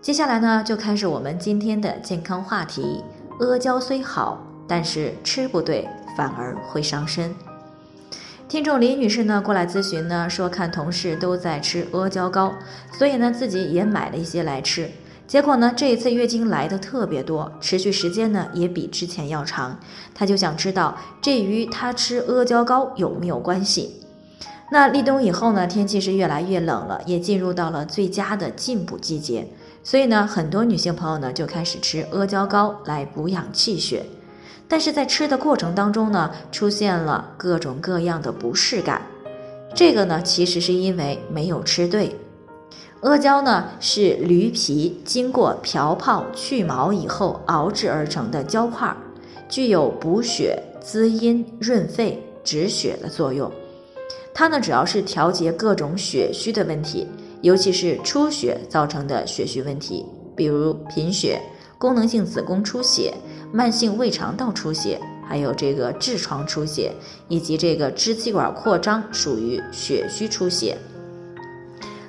接下来呢，就开始我们今天的健康话题。阿胶虽好，但是吃不对反而会伤身。听众李女士呢过来咨询呢，说看同事都在吃阿胶糕，所以呢自己也买了一些来吃。结果呢这一次月经来的特别多，持续时间呢也比之前要长。她就想知道这与她吃阿胶糕有没有关系？那立冬以后呢，天气是越来越冷了，也进入到了最佳的进补季节。所以呢，很多女性朋友呢就开始吃阿胶糕来补养气血，但是在吃的过程当中呢，出现了各种各样的不适感。这个呢，其实是因为没有吃对。阿胶呢是驴皮经过漂泡去毛以后熬制而成的胶块，具有补血、滋阴、润肺、止血的作用。它呢主要是调节各种血虚的问题。尤其是出血造成的血虚问题，比如贫血、功能性子宫出血、慢性胃肠道出血，还有这个痔疮出血，以及这个支气管扩张，属于血虚出血。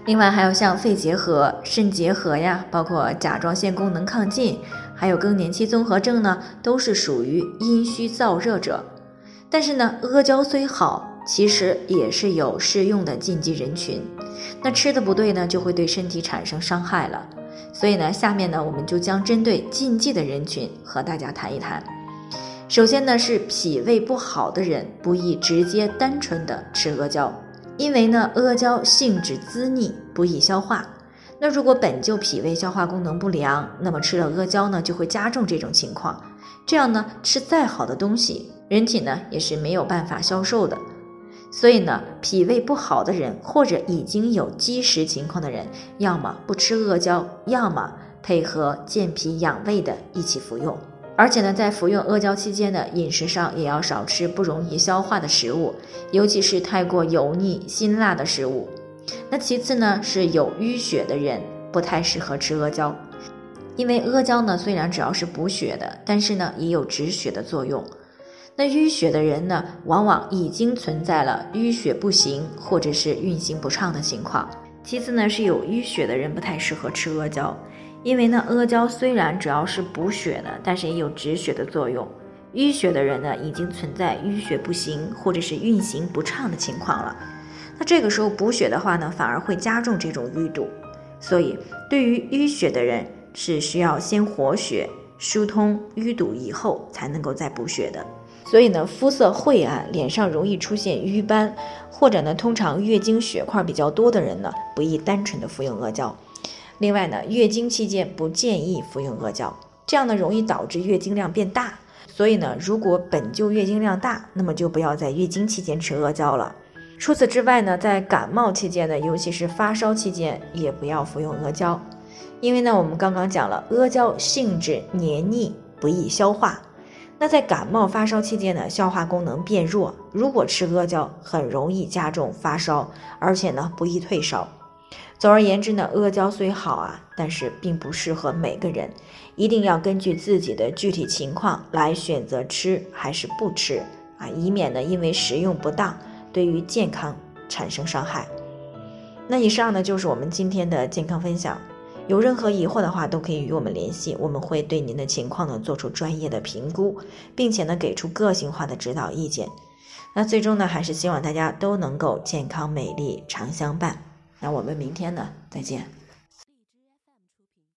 另外还有像肺结核、肾结核呀，包括甲状腺功能亢进，还有更年期综合症呢，都是属于阴虚燥热者。但是呢，阿胶虽好。其实也是有适用的禁忌人群，那吃的不对呢，就会对身体产生伤害了。所以呢，下面呢，我们就将针对禁忌的人群和大家谈一谈。首先呢，是脾胃不好的人不宜直接单纯的吃阿胶，因为呢，阿胶性质滋腻，不易消化。那如果本就脾胃消化功能不良，那么吃了阿胶呢，就会加重这种情况。这样呢，吃再好的东西，人体呢也是没有办法消受的。所以呢，脾胃不好的人或者已经有积食情况的人，要么不吃阿胶，要么配合健脾养胃的一起服用。而且呢，在服用阿胶期间呢，饮食上也要少吃不容易消化的食物，尤其是太过油腻、辛辣的食物。那其次呢，是有淤血的人不太适合吃阿胶，因为阿胶呢虽然主要是补血的，但是呢也有止血的作用。那淤血的人呢，往往已经存在了淤血不行或者是运行不畅的情况。其次呢，是有淤血的人不太适合吃阿胶，因为呢，阿胶虽然主要是补血的，但是也有止血的作用。淤血的人呢，已经存在淤血不行或者是运行不畅的情况了。那这个时候补血的话呢，反而会加重这种淤堵。所以，对于淤血的人，是需要先活血、疏通淤堵以后，才能够再补血的。所以呢，肤色晦暗、脸上容易出现瘀斑，或者呢，通常月经血块比较多的人呢，不宜单纯的服用阿胶。另外呢，月经期间不建议服用阿胶，这样呢，容易导致月经量变大。所以呢，如果本就月经量大，那么就不要在月经期间吃阿胶了。除此之外呢，在感冒期间呢，尤其是发烧期间，也不要服用阿胶，因为呢，我们刚刚讲了，阿胶性质黏腻，不易消化。那在感冒发烧期间呢，消化功能变弱，如果吃阿胶，很容易加重发烧，而且呢不易退烧。总而言之呢，阿胶虽好啊，但是并不适合每个人，一定要根据自己的具体情况来选择吃还是不吃啊，以免呢因为食用不当，对于健康产生伤害。那以上呢就是我们今天的健康分享。有任何疑惑的话，都可以与我们联系，我们会对您的情况呢做出专业的评估，并且呢给出个性化的指导意见。那最终呢，还是希望大家都能够健康美丽常相伴。那我们明天呢再见。